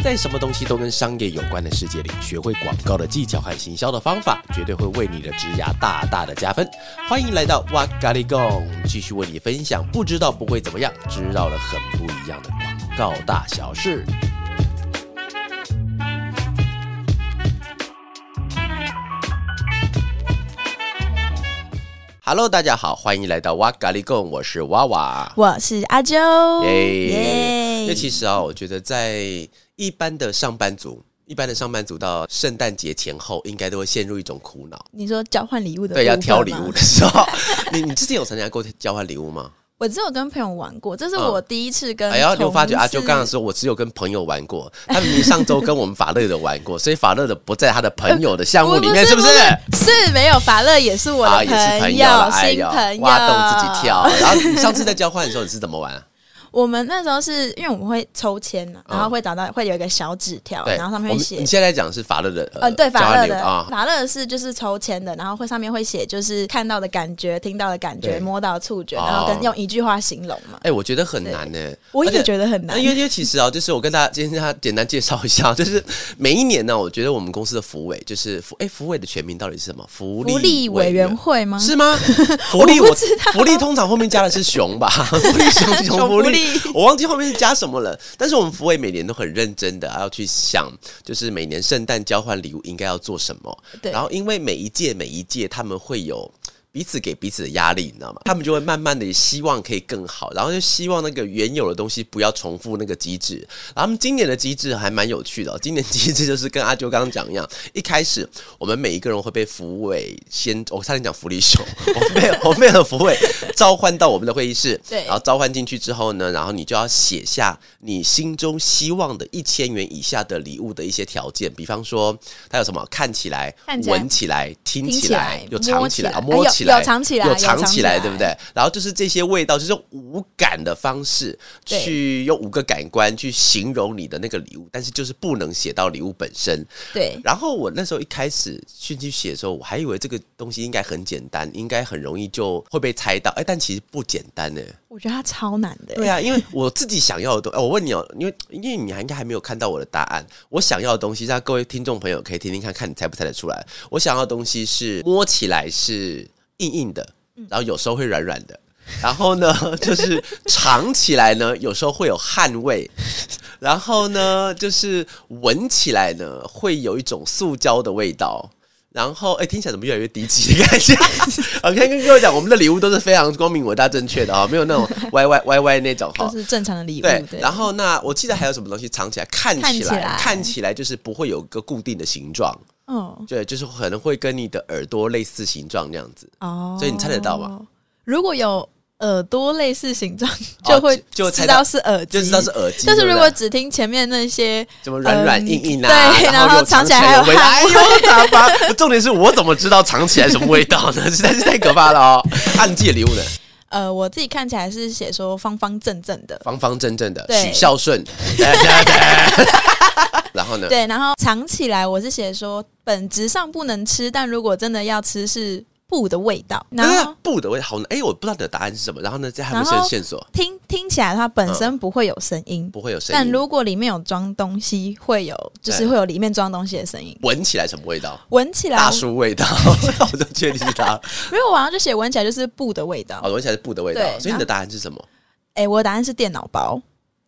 在什么东西都跟商业有关的世界里，学会广告的技巧和行销的方法，绝对会为你的职涯大大的加分。欢迎来到哇咖喱贡，继续为你分享不知道不会怎么样，知道了很不一样的广告大小事。Hello，大家好，欢迎来到哇咖喱贡，我是娃娃，我是阿周，耶！那其实啊，我觉得在一般的上班族，一般的上班族到圣诞节前后，应该都会陷入一种苦恼。你说交换礼物的，对，要挑礼物的时候，你你之前有参加过交换礼物吗？我只有跟朋友玩过，这是我第一次跟。哎呀，你有发觉啊？就刚刚说，我只有跟朋友玩过。他明明上周跟我们法乐的玩过，所以法乐的不在他的朋友的项目里面，是不是？是没有，法乐也是我的朋友，新朋友，挖洞自己跳。然后你上次在交换的时候，你是怎么玩？我们那时候是因为我们会抽签，然后会找到会有一个小纸条，然后上面会写。你现在讲的是法乐的，呃，对，法乐的啊，法乐是就是抽签的，然后会上面会写就是看到的感觉、听到的感觉、摸到的触觉，然后跟用一句话形容嘛。哎，我觉得很难呢，我也觉得很难。因为因为其实啊，就是我跟大家今天他简单介绍一下，就是每一年呢，我觉得我们公司的福委就是福哎福委的全名到底是什么？福利委员会吗？是吗？福利我福利通常后面加的是熊吧？福利熊熊福利。我忘记后面是加什么了，但是我们福伟每年都很认真的要去想，就是每年圣诞交换礼物应该要做什么。对，然后因为每一届每一届他们会有。彼此给彼此的压力，你知道吗？他们就会慢慢的希望可以更好，然后就希望那个原有的东西不要重复那个机制。然后他们今年的机制还蛮有趣的，今年机制就是跟阿啾刚刚讲一样，一开始我们每一个人会被福委先，我差点讲福利熊，我被我被和福委召唤到我们的会议室，对，然后召唤进去之后呢，然后你就要写下你心中希望的一千元以下的礼物的一些条件，比方说它有什么看起来、闻起来、听起来、又尝起来、摸起来。有藏起来，有藏起来，对不对？然后就是这些味道，就是用五感的方式去用五个感官去形容你的那个礼物，但是就是不能写到礼物本身。对。然后我那时候一开始去去写的时候，我还以为这个东西应该很简单，应该很容易就会被猜到。哎，但其实不简单呢。我觉得它超难的。对啊，因为我自己想要的东西，我问你哦，因为因为你还应该还没有看到我的答案。我想要的东西，让各位听众朋友可以听听看看，你猜不猜得出来？我想要的东西是摸起来是。硬硬的，然后有时候会软软的，然后呢，就是尝起来呢，有时候会有汗味，然后呢，就是闻起来呢，会有一种塑胶的味道，然后哎，听起来怎么越来越低级的感觉？OK，跟各位讲，我们的礼物都是非常光明伟大正确的啊，没有那种歪歪歪歪那种哈，就是正常的礼物。对，对，然后那我记得还有什么东西藏起来，看起来，看起来，看起来就是不会有一个固定的形状。哦，对，就是可能会跟你的耳朵类似形状那样子哦，所以你猜得到吗？如果有耳朵类似形状，就会就知道是耳机，就知道是耳机。但是如果只听前面那些什么软软硬硬啊，对，然后藏起来还有味道，哎呦，咋办？重点是我怎么知道藏起来什么味道呢？实在是太可怕了哦！按你自己的礼物呢？呃，我自己看起来是写说方方正正的，方方正正的，许孝顺。然后呢？对，然后藏起来我是写说本质上不能吃，但如果真的要吃是布的味道。然后布的味道好难，哎，我不知道你的答案是什么。然后呢，这还有线索？听听起来它本身不会有声音，不会有声音。但如果里面有装东西，会有，就是会有里面装东西的声音。闻起来什么味道？闻起来大叔味道，我就确定是它。没有，网上就写闻起来就是布的味道。哦，闻起来是布的味道。所以你的答案是什么？哎，我的答案是电脑包。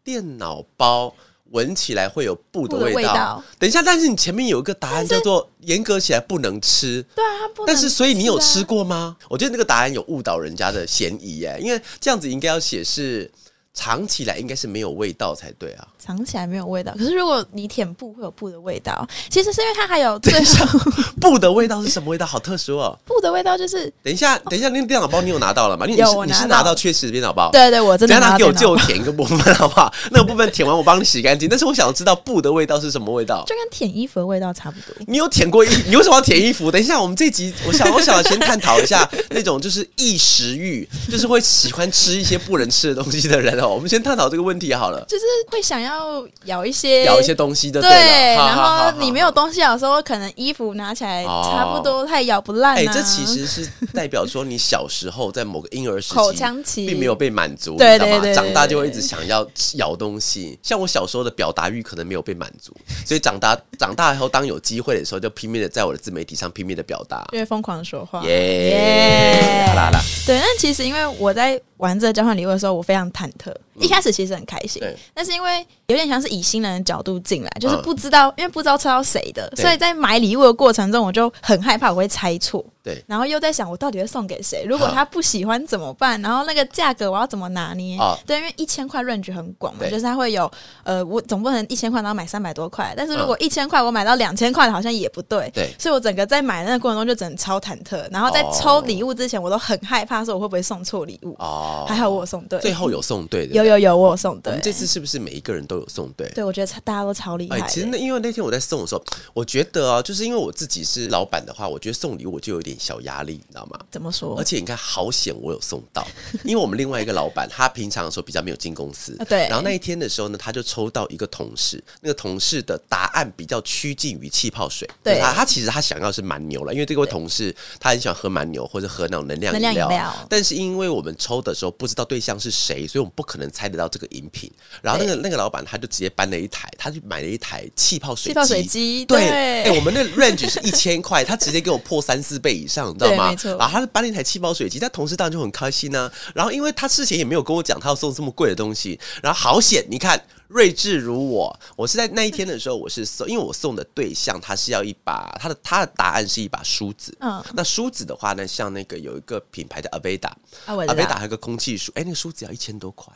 电脑包。闻起来会有布的味道。味道等一下，但是你前面有一个答案叫做严格起来不能吃。对啊，不能吃啊。但是，所以你有吃过吗？我觉得那个答案有误导人家的嫌疑耶，因为这样子应该要写是。尝起来应该是没有味道才对啊！尝起来没有味道，可是如果你舔布会有布的味道。其实是因为它还有最后 布的味道是什么味道？好特殊哦！布的味道就是……等一下，等一下，那个电脑包你有拿到了吗？你有，你是拿到确实的电脑包。对对，我真的拿给我就舔一个部分好不好？那个部分舔完我帮你洗干净。但是我想知道布的味道是什么味道？就跟舔衣服的味道差不多。你有舔过衣？你为什么要舔衣服？等一下，我们这集我想我想先探讨一下那种就是异食欲，就是会喜欢吃一些不能吃的东西的人。头，我们先探讨这个问题好了。就是会想要咬一些咬一些东西的，对。然后你没有东西咬的时候，可能衣服拿起来差不多，它也咬不烂。哎，这其实是代表说你小时候在某个婴儿时期口腔期并没有被满足，对对对，长大就会一直想要咬东西。像我小时候的表达欲可能没有被满足，所以长大长大以后，当有机会的时候，就拼命的在我的自媒体上拼命的表达，因为疯狂说话。耶，好啦啦。对，但其实因为我在玩这个交换礼物的时候，我非常忐忑。一开始其实很开心，但是因为有点像是以新人的角度进来，就是不知道，因为不知道抽到谁的，所以在买礼物的过程中，我就很害怕我会猜错。对，然后又在想我到底会送给谁？如果他不喜欢怎么办？然后那个价格我要怎么拿捏？对，因为一千块 range 很广嘛，就是他会有呃，我总不能一千块然后买三百多块，但是如果一千块我买到两千块的，好像也不对。对，所以我整个在买那个过程中就整超忐忑，然后在抽礼物之前，我都很害怕说我会不会送错礼物。哦，还好我有送对，最后有送对的，有有有我有送对。我们这次是不是每一个人都有送对？对，我觉得大家都超厉害。其实那因为那天我在送的时候，我觉得啊，就是因为我自己是老板的话，我觉得送礼物就有点小压力。你知道吗？怎么说？而且你看，好险我有送到，因为我们另外一个老板，他平常的时候比较没有进公司，对。然后那一天的时候呢，他就抽到一个同事，那个同事的答案比较趋近于气泡水，对。他他其实他想要是蛮牛了，因为这位同事他很喜欢喝蛮牛或者喝那种能量饮料，但是因为我们抽的时候不知道对象是谁，所以我们不可能猜得到这个饮品。然后那个那个老板他就直接搬了一台，他就买了一台气泡水机，气泡水机，对。哎，我们那 range 是一千块，他直接给我破三四倍以上，你知道吗？然后他搬了一台气泡水机，他同事当然就很开心呢、啊。然后因为他事前也没有跟我讲他要送这么贵的东西，然后好险！你看，睿智如我，我是在那一天的时候，我是送，因为我送的对象他是要一把他的他的答案是一把梳子。嗯，那梳子的话呢，像那个有一个品牌的 Aveda，Aveda 还有个空气梳，哎，那个梳子要一千多块，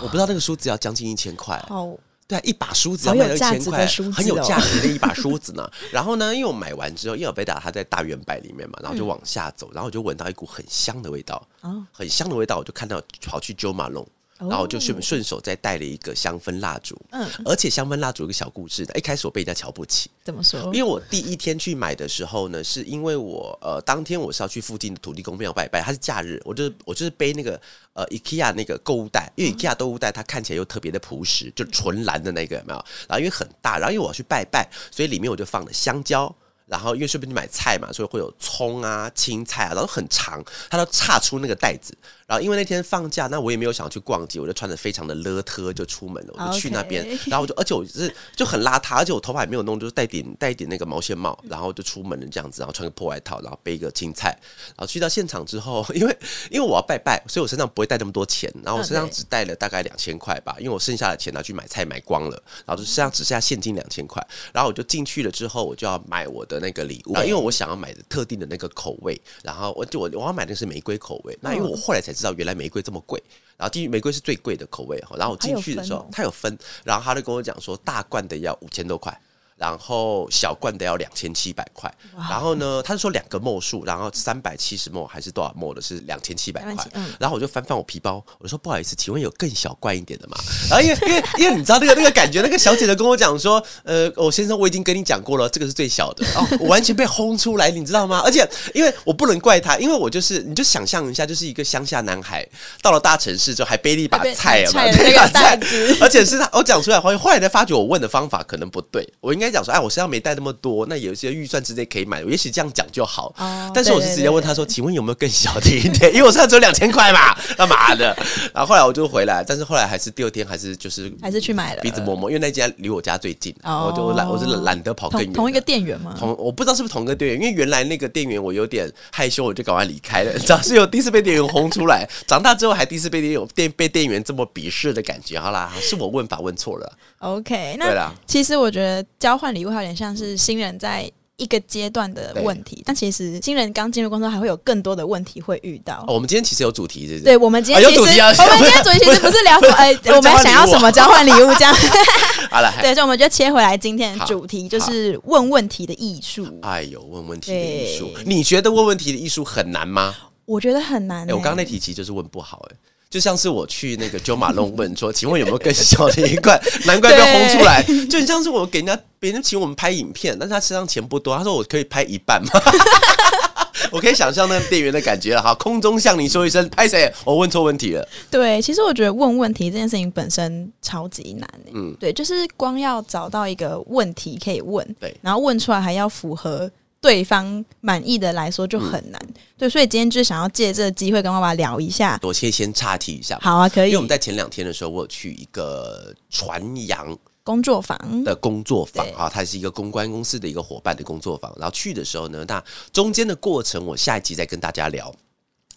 我不知道那个梳子要将近一千块。哦。对，一把梳子要卖到一千块，很有价值的一把梳子呢。然后呢，因为我买完之后，因为贝达他在大圆摆里面嘛，然后就往下走，然后我就闻到一股很香的味道，很香的味道，我就看到跑去 Jo Malone。然后我就顺顺手再带了一个香氛蜡烛，嗯，而且香氛蜡烛有个小故事的。一开始我被人家瞧不起，怎么说？因为我第一天去买的时候呢，是因为我呃当天我是要去附近的土地公庙拜拜，它是假日，我就我就是背那个呃 IKEA 那个购物袋，因为 IKEA 购物袋它看起来又特别的朴实，就纯蓝的那个有没有？然后因为很大，然后因为我要去拜拜，所以里面我就放了香蕉。然后因为顺便去买菜嘛，所以会有葱啊、青菜啊，然后很长，它都岔出那个袋子。然后因为那天放假，那我也没有想要去逛街，我就穿的非常的邋遢就出门了，我就去那边。然后我就，而且我就是就很邋遢，而且我头发也没有弄，就是戴点戴一点那个毛线帽，然后就出门了这样子，然后穿个破外套，然后背一个青菜。然后去到现场之后，因为因为我要拜拜，所以我身上不会带那么多钱，然后我身上只带了大概两千块吧，因为我剩下的钱拿去买菜买光了，然后就身上只剩下现金两千块。然后我就进去了之后，我就要买我的那个礼物，因为我想要买的特定的那个口味，然后我就我我要买的是玫瑰口味。那因为我后来才知道，原来玫瑰这么贵，然后进去玫瑰是最贵的口味哈。然后我进去的时候，它有分，然后他就跟我讲说，大罐的要五千多块。然后小罐的要两千七百块，然后呢，他是说两个 ml 数，然后三百七十 ml 还是多少 ml 的是两千七百块，然后我就翻翻我皮包，我说不好意思，请问有更小罐一点的吗？然 后因为因为因为你知道那个那个感觉，那个小姐姐跟我讲说，呃，我先生我已经跟你讲过了，这个是最小的。哦，我完全被轰出来，你知道吗？而且因为我不能怪他，因为我就是你就想象一下，就是一个乡下男孩到了大城市之后还背了一把菜嘛，背把 菜，而且是他我讲出来后，后来才发觉我问的方法可能不对，我应该。讲说，哎，我身上没带那么多，那有些预算之内可以买，也许这样讲就好。哦、但是我是直接问他说：“请问有没有更小的一点？因为我身上只有两千块嘛，干嘛的？” 然后后来我就回来，但是后来还是第二天还是就是还是去买了，鼻子摸摸，因为那家离我家最近，哦、我就懒，我是懒得跑更远。同，一个店员吗？同我不知道是不是同一个店员，因为原来那个店员我有点害羞，我就赶快离开了。早是有第一次被店员轰出来，长大之后还第一次被店有店被店员这么鄙视的感觉。好啦，是我问法问错了。OK，那对啦，其实我觉得交换礼物还有点像是新人在一个阶段的问题，但其实新人刚进入工作还会有更多的问题会遇到。哦、我们今天其实有主题是是，对，我们今天其实、啊、有主题、啊、我们今天主题其实不是聊什么，哎，我们想要什么交换礼物这样。好了，对，所以我们就切回来，今天的主题就是问问题的艺术。哎呦，问问题的艺术，你觉得问问题的艺术很难吗？我觉得很难、欸。哎，我刚刚那题其实就是问不好、欸，哎。就像是我去那个 Jo Malone 问说，请问有没有更小的一罐？难怪被轰出来。就很像是我给人家别人请我们拍影片，但是他身上钱不多，他说我可以拍一半吗？我可以想象那个店员的感觉了哈，空中向你说一声“拍谁”，我问错问题了。对，其实我觉得问问题这件事情本身超级难。嗯，对，就是光要找到一个问题可以问，对，然后问出来还要符合对方满意的来说就很难。嗯、对，所以今天就是想要借这个机会跟爸爸聊一下。我先先岔题一下，好啊，可以。因为我们在前两天的时候，我有去一个传扬。工作坊的工作坊哈，它是一个公关公司的一个伙伴的工作坊。然后去的时候呢，那中间的过程我下一集再跟大家聊。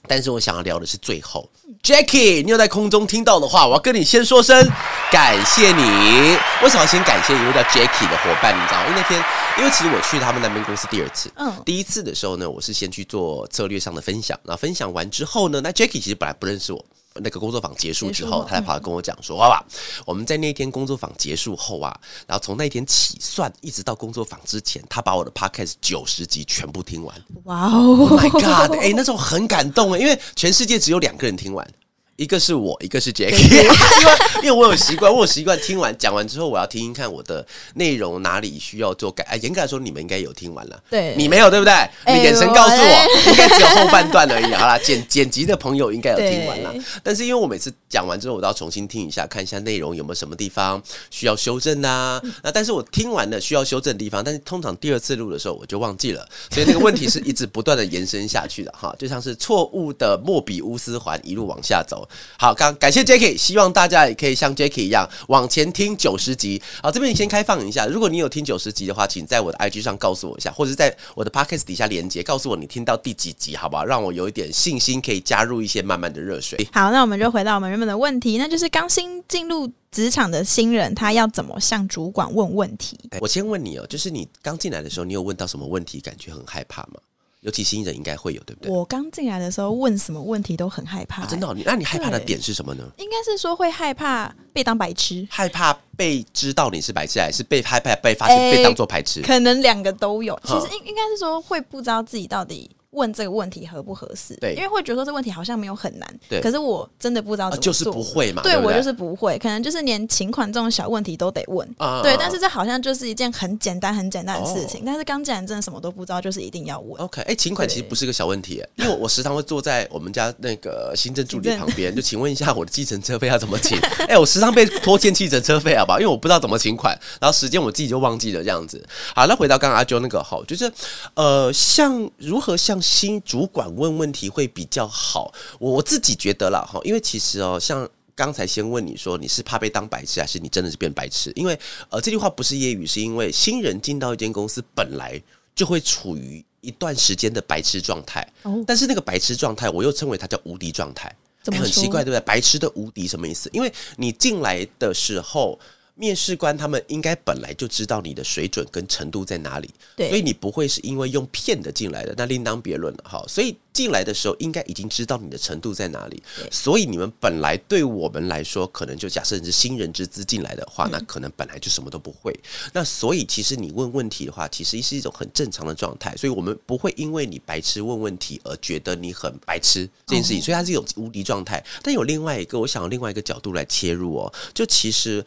但是我想要聊的是最后，Jackie，你有在空中听到的话，我要跟你先说声感谢你。为什么要先感谢一位叫 Jackie 的伙伴？你知道吗？因为那天，因为其实我去他们那边公司第二次，嗯，第一次的时候呢，我是先去做策略上的分享。然后分享完之后呢，那 Jackie 其实本来不认识我。那个工作坊结束之后，他才跑来跟我讲说：“爸爸，我们在那一天工作坊结束后啊，然后从那天起算，一直到工作坊之前，他把我的 podcast 九十集全部听完。哇哦，Oh my God！哎，那时候很感动哎，因为全世界只有两个人听完。”一个是我，一个是 Jackie，因为因为我有习惯，我有习惯听完讲完之后，我要听听看我的内容哪里需要做改。哎，严格来说，你们应该有听完了，对，你没有对不对？你眼神告诉我，应该只有后半段而已。好啦，剪剪辑的朋友应该有听完了，但是因为我每次讲完之后，我都要重新听一下，看一下内容有没有什么地方需要修正呐。那但是我听完了需要修正的地方，但是通常第二次录的时候我就忘记了，所以那个问题是一直不断的延伸下去的哈，就像是错误的莫比乌斯环一路往下走。好，刚感谢 Jackie，希望大家也可以像 Jackie 一样往前听九十集。好，这边你先开放一下，如果你有听九十集的话，请在我的 IG 上告诉我一下，或者在我的 Podcast 底下连接，告诉我你听到第几集，好不好？让我有一点信心，可以加入一些慢慢的热水。好，那我们就回到我们原本的问题，那就是刚新进入职场的新人，他要怎么向主管问问题？我先问你哦，就是你刚进来的时候，你有问到什么问题，感觉很害怕吗？尤其新人应该会有，对不对？我刚进来的时候问什么问题都很害怕、欸啊。真的、哦？那你害怕的点是什么呢？应该是说会害怕被当白痴，害怕被知道你是白痴，还是被害怕被发现被当做白痴？可能两个都有。其实应应该是说会不知道自己到底。问这个问题合不合适？对，因为会觉得说这问题好像没有很难，对。可是我真的不知道怎么做，就是不会嘛。对，我就是不会，可能就是连请款这种小问题都得问。啊对，但是这好像就是一件很简单、很简单的事情。但是刚进来真的什么都不知道，就是一定要问。OK，哎，请款其实不是个小问题，因为 我时常会坐在我们家那个行政助理旁边，就请问一下我的计程车费要怎么请？哎，我时常被拖欠计程车费，好不好？因为我不知道怎么请款，然后时间我自己就忘记了这样子。好，那回到刚刚阿啾那个好，就是呃，像如何向新主管。问问题会比较好，我我自己觉得啦哈，因为其实哦，像刚才先问你说你是怕被当白痴，还是你真的是变白痴？因为呃，这句话不是业余，是因为新人进到一间公司本来就会处于一段时间的白痴状态，但是那个白痴状态，我又称为它叫无敌状态，很奇怪，对不对？白痴的无敌什么意思？因为你进来的时候。面试官他们应该本来就知道你的水准跟程度在哪里，对，所以你不会是因为用骗的进来的，那另当别论了哈。所以进来的时候应该已经知道你的程度在哪里，所以你们本来对我们来说，可能就假设你是新人之资进来的话，那可能本来就什么都不会。那所以其实你问问题的话，其实是一种很正常的状态，所以我们不会因为你白痴问问题而觉得你很白痴这件事情，所以它是一种无敌状态。但有另外一个，我想用另外一个角度来切入哦，就其实。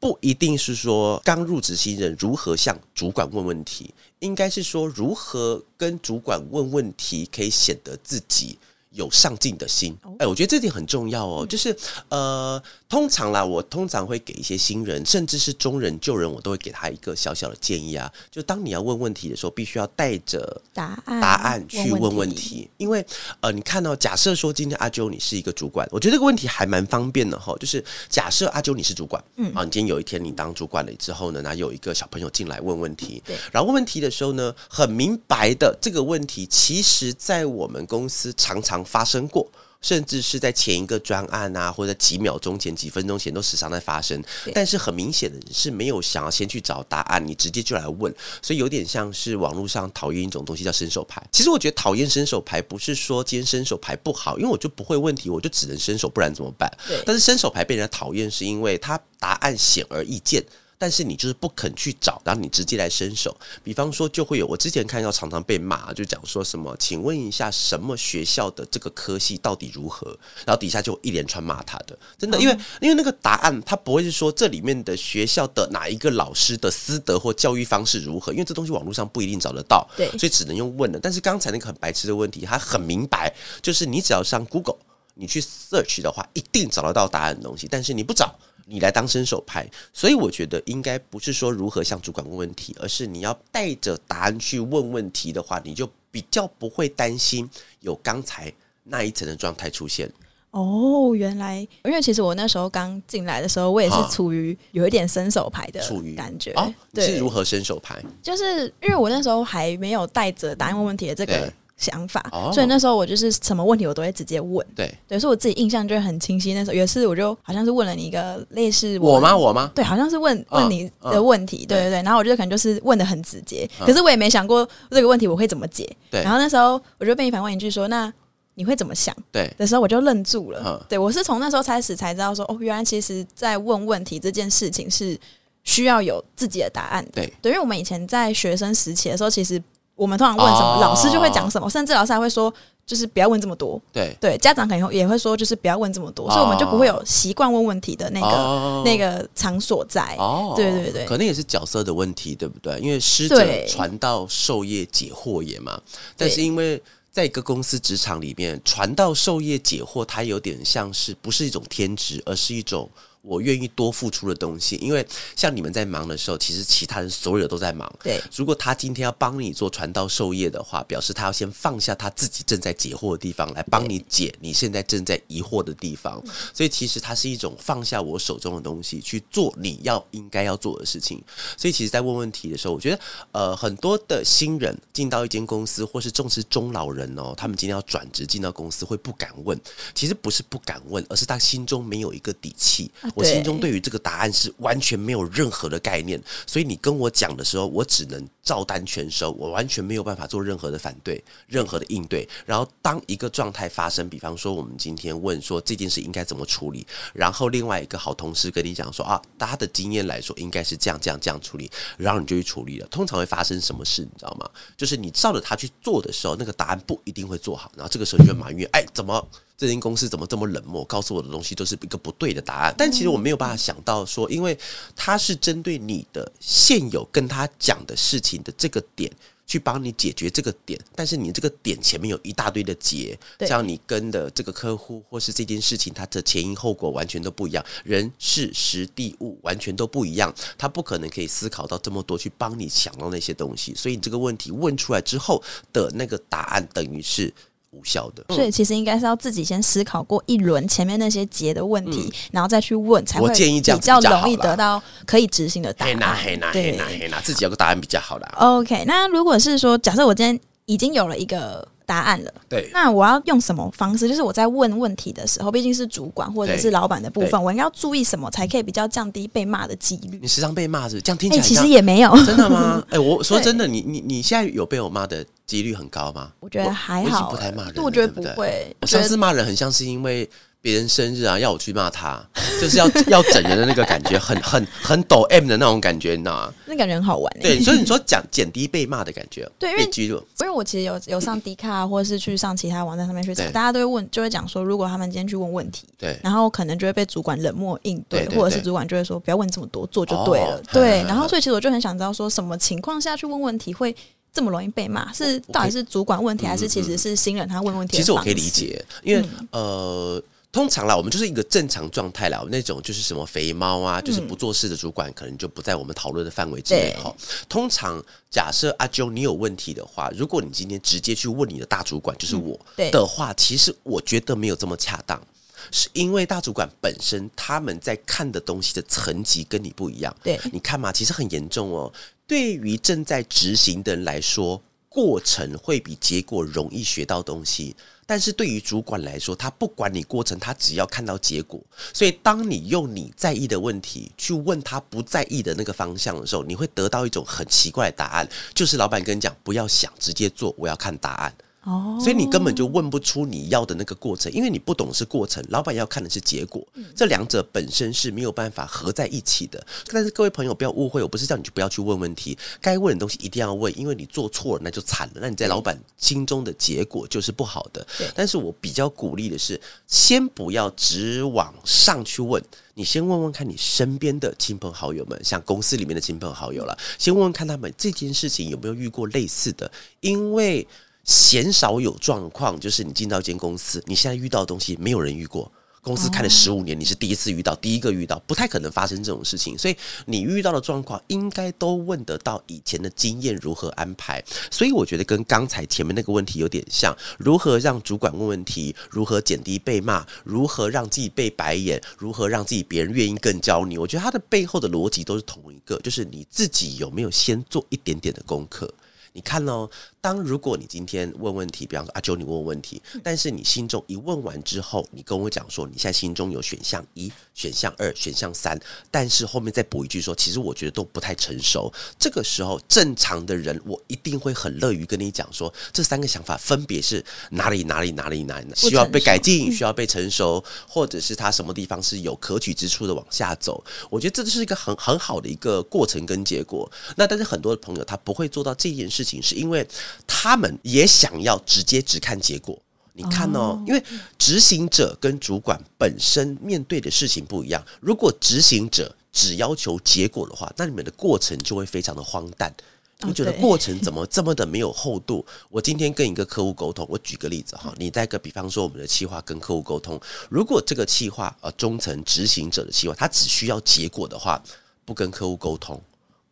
不一定是说刚入职新人如何向主管问问题，应该是说如何跟主管问问题，可以显得自己有上进的心，哎，我觉得这点很重要哦。就是呃，通常啦，我通常会给一些新人，甚至是中人、旧人，我都会给他一个小小的建议啊。就当你要问问题的时候，必须要带着答案答案去问问题。因为呃，你看到，假设说今天阿啾你是一个主管，我觉得这个问题还蛮方便的哈。就是假设阿啾你是主管，嗯啊，你今天有一天你当主管了之后呢，那有一个小朋友进来问问题，对，然后问问题的时候呢，很明白的这个问题，其实在我们公司常常发生过，甚至是在前一个专案啊，或者几秒钟前、几分钟前都时常在发生。但是很明显的是没有想要先去找答案，你直接就来问，所以有点像是网络上讨厌一种东西叫伸手牌。其实我觉得讨厌伸手牌不是说今天伸手牌不好，因为我就不会问题，我就只能伸手，不然怎么办？但是伸手牌被人家讨厌是因为它答案显而易见。但是你就是不肯去找，然后你直接来伸手。比方说，就会有我之前看到常常被骂，就讲说什么，请问一下什么学校的这个科系到底如何？然后底下就一连串骂他的，真的，因为因为那个答案他不会是说这里面的学校的哪一个老师的私德或教育方式如何，因为这东西网络上不一定找得到，对，所以只能用问的。但是刚才那个很白痴的问题，他很明白，就是你只要上 Google，你去 search 的话，一定找得到答案的东西，但是你不找。你来当伸手牌，所以我觉得应该不是说如何向主管问问题，而是你要带着答案去问问题的话，你就比较不会担心有刚才那一层的状态出现。哦，原来，因为其实我那时候刚进来的时候，我也是处于有一点伸手牌的感觉。哦，对，是如何伸手牌？就是因为我那时候还没有带着答案问问题的这个。想法，所以那时候我就是什么问题我都会直接问。对，对，所以我自己印象就很清晰。那时候有一次我就好像是问了你一个类似我吗？我吗？对，好像是问问你的问题。对对对，然后我觉得可能就是问的很直接，可是我也没想过这个问题我会怎么解。对，然后那时候我就被你反问一句说：“那你会怎么想？”对的时候我就愣住了。对，我是从那时候开始才知道说，哦，原来其实在问问题这件事情是需要有自己的答案的。对，对，因为我们以前在学生时期的时候，其实。我们通常问什么，老师就会讲什么，甚至老师还会说，就是不要问这么多。对对，家长可能也会说，就是不要问这么多，所以我们就不会有习惯问问题的那个那个场所在。哦，对对对，可能也是角色的问题，对不对？因为师者传道授业解惑也嘛，但是因为在一个公司职场里面，传道授业解惑，它有点像是不是一种天职，而是一种。我愿意多付出的东西，因为像你们在忙的时候，其实其他人所有的都在忙。对，如果他今天要帮你做传道授业的话，表示他要先放下他自己正在解惑的地方，来帮你解你现在正在疑惑的地方。所以其实它是一种放下我手中的东西，去做你要应该要做的事情。所以其实，在问问题的时候，我觉得呃，很多的新人进到一间公司，或是重视中老人哦，他们今天要转职进到公司，会不敢问。其实不是不敢问，而是他心中没有一个底气。我心中对于这个答案是完全没有任何的概念，所以你跟我讲的时候，我只能照单全收，我完全没有办法做任何的反对、任何的应对。然后当一个状态发生，比方说我们今天问说这件事应该怎么处理，然后另外一个好同事跟你讲说啊，他的经验来说应该是这样、这样、这样处理，然后你就去处理了。通常会发生什么事，你知道吗？就是你照着他去做的时候，那个答案不一定会做好，然后这个时候就埋怨，哎，怎么？这间公司怎么这么冷漠？告诉我的东西都是一个不对的答案。但其实我没有办法想到说，因为他是针对你的现有跟他讲的事情的这个点去帮你解决这个点，但是你这个点前面有一大堆的结，像你跟的这个客户或是这件事情，它的前因后果完全都不一样，人事时地物完全都不一样，他不可能可以思考到这么多去帮你想到那些东西，所以你这个问题问出来之后的那个答案等于是。无效的，所以其实应该是要自己先思考过一轮前面那些结的问题，嗯、然后再去问，才会比较容易得到可以执行的答案。对，自己有个答案比较好啦。OK，那如果是说，假设我今天已经有了一个答案了，对，那我要用什么方式？就是我在问问题的时候，毕竟是主管或者是老板的部分，我应该要注意什么，才可以比较降低被骂的几率？你时常被骂是这样听起来、欸，其实也没有，真的吗？哎、欸，我说真的，你你你现在有被我骂的？几率很高吗？我觉得还好，不太骂人，我觉得不会。我上次骂人很像是因为别人生日啊，要我去骂他，就是要要整人的那个感觉，很很很抖 M 的那种感觉，你知道吗？那感觉很好玩。对，所以你说讲减低被骂的感觉，对，因为因为我其实有有上 D 卡，或者是去上其他网站上面去查，大家都会问，就会讲说，如果他们今天去问问题，对，然后可能就会被主管冷漠应对，或者是主管就会说不要问这么多，做就对了。对，然后所以其实我就很想知道，说什么情况下去问问题会。这么容易被骂，是到底是主管问题，还是其实是新人他问问题？其实我可以理解，因为、嗯、呃，通常啦，我们就是一个正常状态啦，那种就是什么肥猫啊，就是不做事的主管，可能就不在我们讨论的范围之内哈。通常假设阿啾你有问题的话，如果你今天直接去问你的大主管，就是我的话，其实我觉得没有这么恰当，是因为大主管本身他们在看的东西的层级跟你不一样。对，你看嘛，其实很严重哦。对于正在执行的人来说，过程会比结果容易学到东西。但是对于主管来说，他不管你过程，他只要看到结果。所以，当你用你在意的问题去问他不在意的那个方向的时候，你会得到一种很奇怪的答案，就是老板跟你讲不要想，直接做，我要看答案。哦，所以你根本就问不出你要的那个过程，因为你不懂是过程，老板要看的是结果，这两者本身是没有办法合在一起的。但是各位朋友不要误会，我不是叫你就不要去问问题，该问的东西一定要问，因为你做错了那就惨了，那你在老板心中的结果就是不好的。但是我比较鼓励的是，先不要直往上去问，你先问问看你身边的亲朋好友们，像公司里面的亲朋好友了，先问问看他们这件事情有没有遇过类似的，因为。鲜少有状况，就是你进到一间公司，你现在遇到的东西没有人遇过。公司开了十五年，你是第一次遇到，第一个遇到，不太可能发生这种事情。所以你遇到的状况，应该都问得到以前的经验如何安排。所以我觉得跟刚才前面那个问题有点像：如何让主管问问题，如何减低被骂，如何让自己被白眼，如何让自己别人愿意更教你。我觉得它的背后的逻辑都是同一个，就是你自己有没有先做一点点的功课。你看哦，当如果你今天问问题，比方说阿九，你问问题，但是你心中一问完之后，你跟我讲说，你现在心中有选项一、选项二、选项三，但是后面再补一句说，其实我觉得都不太成熟。这个时候，正常的人我一定会很乐于跟你讲说，这三个想法分别是哪里哪里哪里哪里需要被改进，需要被成熟，或者是他什么地方是有可取之处的往下走。我觉得这就是一个很很好的一个过程跟结果。那但是很多的朋友他不会做到这件事情。是因为他们也想要直接只看结果。你看哦，因为执行者跟主管本身面对的事情不一样。如果执行者只要求结果的话，那你们的过程就会非常的荒诞。你觉得过程怎么这么的没有厚度？我今天跟一个客户沟通，我举个例子哈，你再个比方说，我们的企划跟客户沟通，如果这个企划呃中层执行者的企划，他只需要结果的话，不跟客户沟通，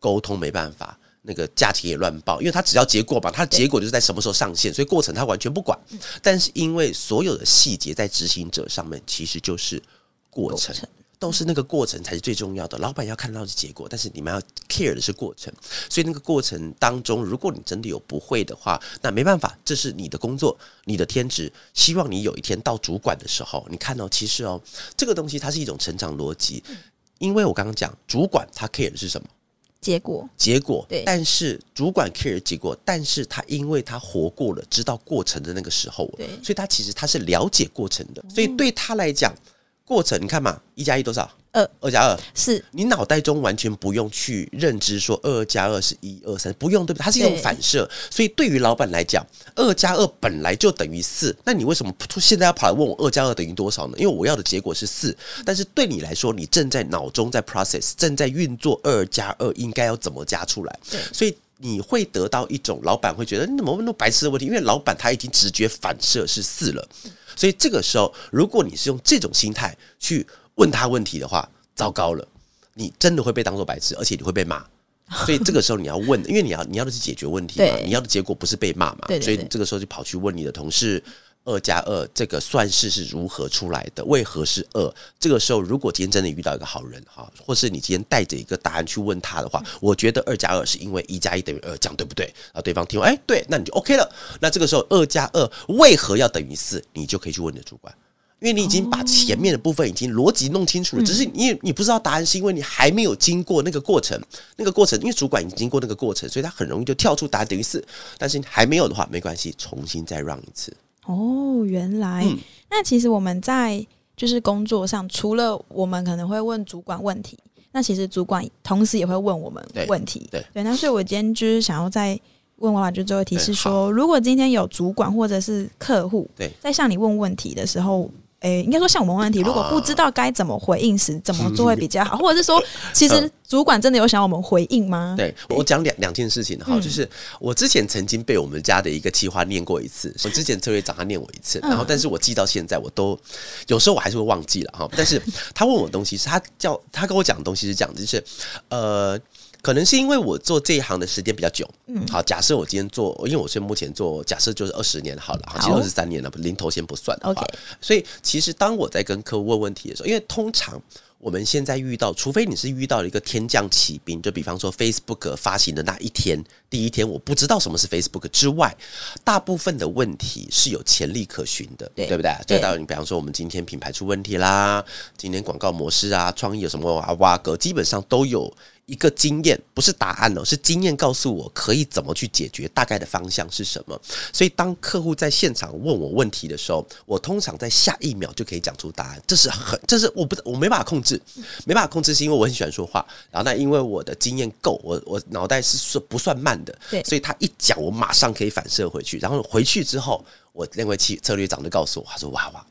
沟通没办法。那个价钱也乱报，因为他只要结果嘛，他的结果就是在什么时候上线，所以过程他完全不管。但是因为所有的细节在执行者上面，其实就是过程，都是那个过程才是最重要的。老板要看到的是结果，但是你们要 care 的是过程。所以那个过程当中，如果你真的有不会的话，那没办法，这是你的工作，你的天职。希望你有一天到主管的时候，你看到其实哦，这个东西它是一种成长逻辑。因为我刚刚讲，主管他 care 的是什么？结果，结果，对，但是主管 care 结果，但是他因为他活过了，知道过程的那个时候，对，所以他其实他是了解过程的，所以对他来讲，过程你看嘛，一加一多少？二，二加二。是。你脑袋中完全不用去认知说二加二是一二三，不用对不对？它是一种反射，所以对于老板来讲，二加二本来就等于四，那你为什么现在要跑来问我二加二等于多少呢？因为我要的结果是四，但是对你来说，你正在脑中在 process，正在运作二加二应该要怎么加出来，所以你会得到一种老板会觉得你怎么问那么白痴的问题？因为老板他已经直觉反射是四了，所以这个时候，如果你是用这种心态去。问他问题的话，糟糕了，你真的会被当做白痴，而且你会被骂。所以这个时候你要问，因为你要你要的是解决问题嘛，你要的结果不是被骂嘛。所以这个时候就跑去问你的同事，二加二这个算式是如何出来的？为何是二？这个时候如果今天真的遇到一个好人哈，或是你今天带着一个答案去问他的话，我觉得二加二是因为一加一等于二，这样对不对？然后对方听完，哎，对，那你就 OK 了。那这个时候二加二为何要等于四？你就可以去问你的主管。因为你已经把前面的部分已经逻辑弄清楚了，只是你你不知道答案，是因为你还没有经过那个过程。那个过程，因为主管已经经过那个过程，所以他很容易就跳出答案等于四。但是还没有的话，没关系，重新再 run 一次。哦，原来，嗯，那其实我们在就是工作上，除了我们可能会问主管问题，那其实主管同时也会问我们问题。对，对，对，那所以我今天就是想要再问娃娃，就最后提示说，如果今天有主管或者是客户在向你问问题的时候。诶、欸，应该说像我们问问题，如果不知道该怎么回应时，怎么做会比较好？或者是说，其实主管真的有想要我们回应吗？对，我讲两两件事情哈，就是我之前曾经被我们家的一个企划念过一次，我之前策略长他念我一次，然后但是我记到现在，我都有时候我还是会忘记了哈。但是他问我的东西是他叫他跟我讲的东西是这样子，就是呃。可能是因为我做这一行的时间比较久，嗯，好，假设我今天做，因为我现在目前做，假设就是二十年好了，好，其实二十三年了，零头先不算的话，OK。所以其实当我在跟客户问问题的时候，因为通常我们现在遇到，除非你是遇到了一个天降奇兵，就比方说 Facebook 发行的那一天，第一天我不知道什么是 Facebook 之外，大部分的问题是有潜力可循的，对，对不对？就，到你比方说我们今天品牌出问题啦，今天广告模式啊，创意有什么啊挖格，基本上都有。一个经验，不是答案哦，是经验告诉我可以怎么去解决，大概的方向是什么。所以当客户在现场问我问题的时候，我通常在下一秒就可以讲出答案。这是很，这是我不我没办法控制，没办法控制，是因为我很喜欢说话。然后那因为我的经验够，我我脑袋是说不算慢的，对，所以他一讲，我马上可以反射回去。然后回去之后，我那位企策略长就告诉我，他说：“哇哇，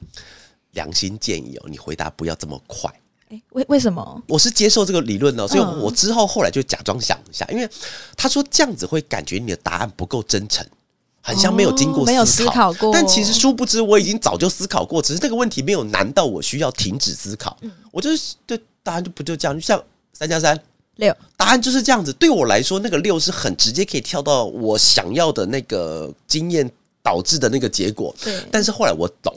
良心建议哦，你回答不要这么快。”诶，为为什么？我是接受这个理论的，所以我之后后来就假装想一下，因为他说这样子会感觉你的答案不够真诚，很像没有经过思考，没有思考过。但其实殊不知，我已经早就思考过，只是这个问题没有难到我需要停止思考。我就是对答案就不就这样，就像三加三六，答案就是这样子。对我来说，那个六是很直接可以跳到我想要的那个经验导致的那个结果。对，但是后来我懂。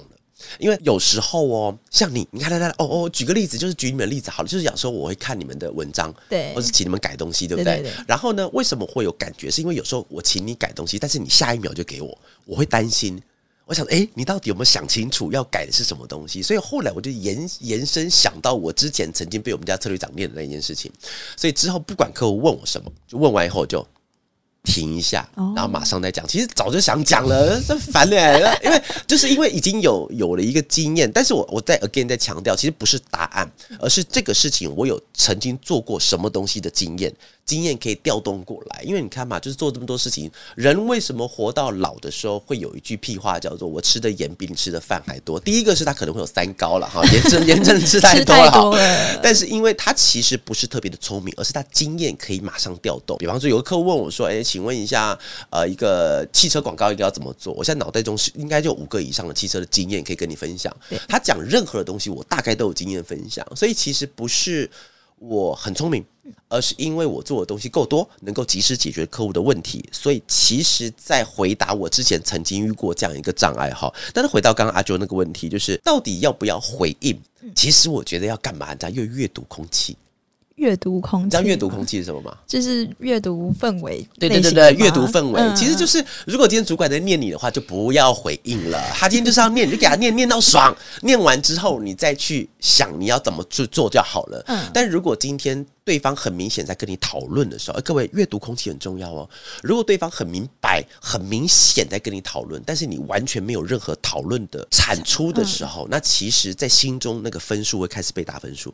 因为有时候哦，像你，你看，来来来，哦哦，举个例子，就是举你们的例子好了，就是有时候我会看你们的文章，对，或是请你们改东西，对不对？对对对。然后呢，为什么会有感觉？是因为有时候我请你改东西，但是你下一秒就给我，我会担心。我想，哎，你到底有没有想清楚要改的是什么东西？所以后来我就延延伸想到我之前曾经被我们家策略长念的那件事情。所以之后不管客户问我什么，就问完以后就。停一下，然后马上再讲。其实早就想讲了，真烦呢。因为就是因为已经有有了一个经验，但是我我再 again 再强调，其实不是答案，而是这个事情我有曾经做过什么东西的经验。经验可以调动过来，因为你看嘛，就是做这么多事情，人为什么活到老的时候会有一句屁话叫做“我吃的盐比你吃的饭还多”？第一个是他可能会有三高了哈，盐真盐真的吃太多了哈。但是因为他其实不是特别的聪明，而是他经验可以马上调动。比方说，有个客户问我说：“哎，请问一下，呃，一个汽车广告应该要怎么做？”我现在脑袋中是应该就五个以上的汽车的经验可以跟你分享。他讲任何的东西，我大概都有经验分享，所以其实不是我很聪明。而是因为我做的东西够多，能够及时解决客户的问题，所以其实，在回答我之前曾经遇过这样一个障碍哈。但是回到刚刚阿九那个问题，就是到底要不要回应？其实我觉得要干嘛？大家要阅读空气。阅读空气，你知道阅读空气是什么吗？就是阅读氛围。对对对对，阅读氛围，嗯、其实就是如果今天主管在念你的话，就不要回应了。他今天就是要念，你就给他念，念到爽。念完之后，你再去想你要怎么去做就好了。嗯。但如果今天对方很明显在跟你讨论的时候，各位阅读空气很重要哦。如果对方很明白、很明显在跟你讨论，但是你完全没有任何讨论的产出的时候，嗯、那其实，在心中那个分数会开始被打分数。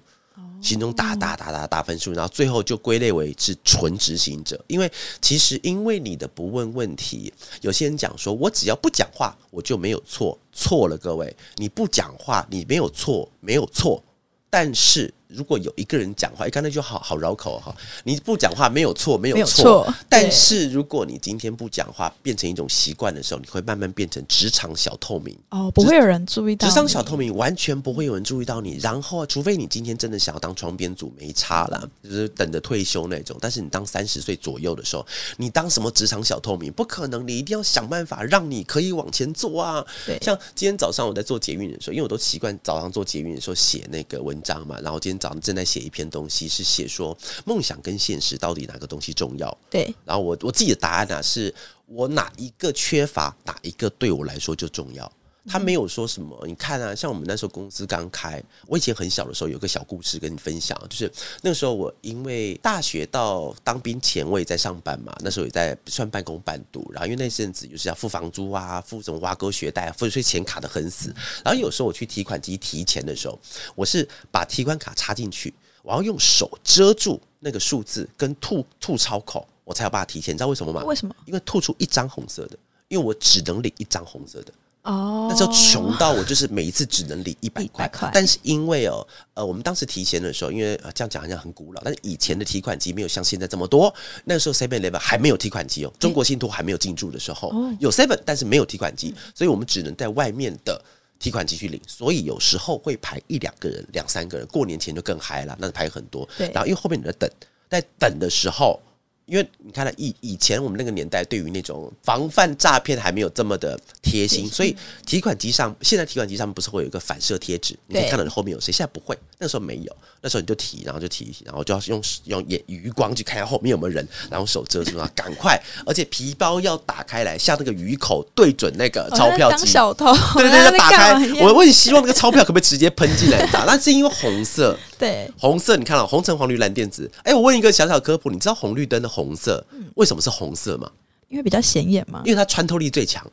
心中打打打打打分数，然后最后就归类为是纯执行者。因为其实因为你的不问问题，有些人讲说我只要不讲话，我就没有错。错了，各位，你不讲话，你没有错，没有错，但是。如果有一个人讲话，哎，刚才就好好绕口哈。你不讲话没有错，没有错。但是如果你今天不讲话，变成一种习惯的时候，你会慢慢变成职场小透明。哦，不会有人注意到。职场小透明完全不会有人注意到你。然后，除非你今天真的想要当窗边组，没差啦，就是等着退休那种。但是你当三十岁左右的时候，你当什么职场小透明？不可能，你一定要想办法让你可以往前做啊。对，像今天早上我在做捷运的时候，因为我都习惯早上做捷运的时候写那个文章嘛，然后今天。正在写一篇东西，是写说梦想跟现实到底哪个东西重要？对。然后我我自己的答案呢、啊，是我哪一个缺乏，哪一个对我来说就重要。他没有说什么。你看啊，像我们那时候公司刚开，我以前很小的时候有个小故事跟你分享，就是那个时候我因为大学到当兵前我也在上班嘛，那时候也在算半工半读，然后因为那阵子就是要付房租啊，付什么挖沟学贷，付所以钱卡的很死。然后有时候我去提款机提钱的时候，我是把提款卡插进去，我要用手遮住那个数字跟吐吐钞口，我才有办法提钱。你知道为什么吗？为什么？因为吐出一张红色的，因为我只能领一张红色的。哦，那时候穷到我就是每一次只能领一百块，但是因为哦，呃，我们当时提钱的时候，因为这样讲好像很古老，但是以前的提款机没有像现在这么多，那个时候 Seven Eleven 还没有提款机哦，中国信托还没有进驻的时候，有 Seven，但是没有提款机，所以我们只能在外面的提款机去领，所以有时候会排一两个人、两三个人，过年前就更嗨了，那排很多，对，然后因为后面你在等，在等的时候。因为你看了以以前我们那个年代，对于那种防范诈骗还没有这么的贴心，所以提款机上现在提款机上面不是会有一个反射贴纸，你可以看到你后面有谁。现在不会，那时候没有，那时候你就提，然后就提，然后就要用用眼余光去看下后面有没有人，然后手遮住啊，赶快，而且皮包要打开来，像那个鱼口对准那个钞票机，当小偷，对对对，打开，我我也希望那个钞票可不可以直接喷进来打，但是因为红色。对，红色你看了红橙黄绿蓝靛紫。哎，我问一个小小科普，你知道红绿灯的红色为什么是红色吗？因为比较显眼嘛，因为它穿透力最强。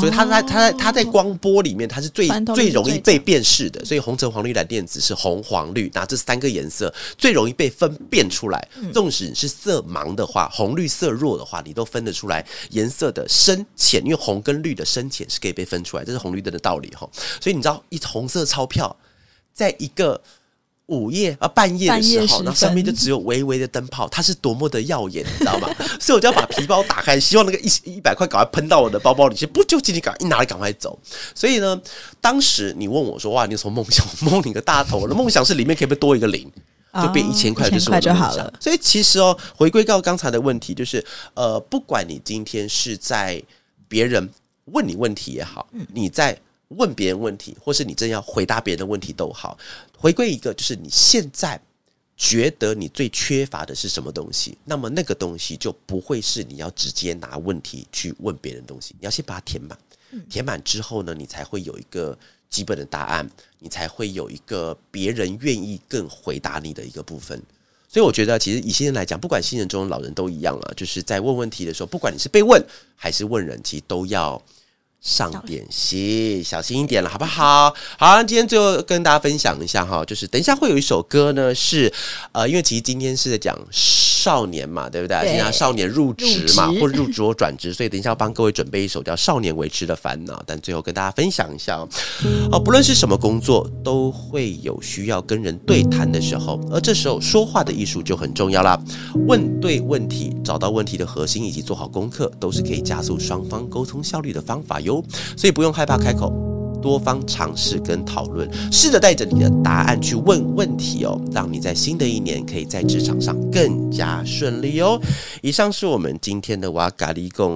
所以它在它在它在光波里面，它是最最容易被辨识的。所以红橙黄绿蓝靛紫是红黄绿，那这三个颜色最容易被分辨出来。纵使你是色盲的话，红绿色弱的话，你都分得出来颜色的深浅，因为红跟绿的深浅是可以被分出来，这是红绿灯的道理哈。所以你知道，一红色钞票在一个。午夜啊，半夜的时候，那上面就只有微微的灯泡，它是多么的耀眼，你知道吗？所以我就要把皮包打开，希望那个一一百块赶快喷到我的包包里去，不就紧紧赶一拿来赶快走。所以呢，当时你问我说：“哇，你有什么梦想？梦你个大头！”我的梦想是里面可以不可以多一个零，就变一千块，就是我的梦想。所以其实哦，回归到刚才的问题，就是呃，不管你今天是在别人问你问题也好，你在。问别人问题，或是你真要回答别人的问题都好，回归一个就是你现在觉得你最缺乏的是什么东西，那么那个东西就不会是你要直接拿问题去问别人的东西，你要先把它填满，填满之后呢，你才会有一个基本的答案，你才会有一个别人愿意更回答你的一个部分。所以我觉得，其实以新人来讲，不管新人、中、老人都一样啊，就是在问问题的时候，不管你是被问还是问人，其实都要。上点心，小心一点了，好不好？好，今天最后跟大家分享一下哈，就是等一下会有一首歌呢，是呃，因为其实今天是在讲少年嘛，对不对？现在少年入职嘛，或者入职或转职，所以等一下要帮各位准备一首叫《少年维持的烦恼》，但最后跟大家分享一下哦，哦，不论是什么工作，都会有需要跟人对谈的时候，而这时候说话的艺术就很重要啦。问对问题，找到问题的核心，以及做好功课，都是可以加速双方沟通效率的方法哟。所以不用害怕开口，多方尝试跟讨论，试着带着你的答案去问问题哦，让你在新的一年可以在职场上更加顺利哦。以上是我们今天的瓦嘎利贡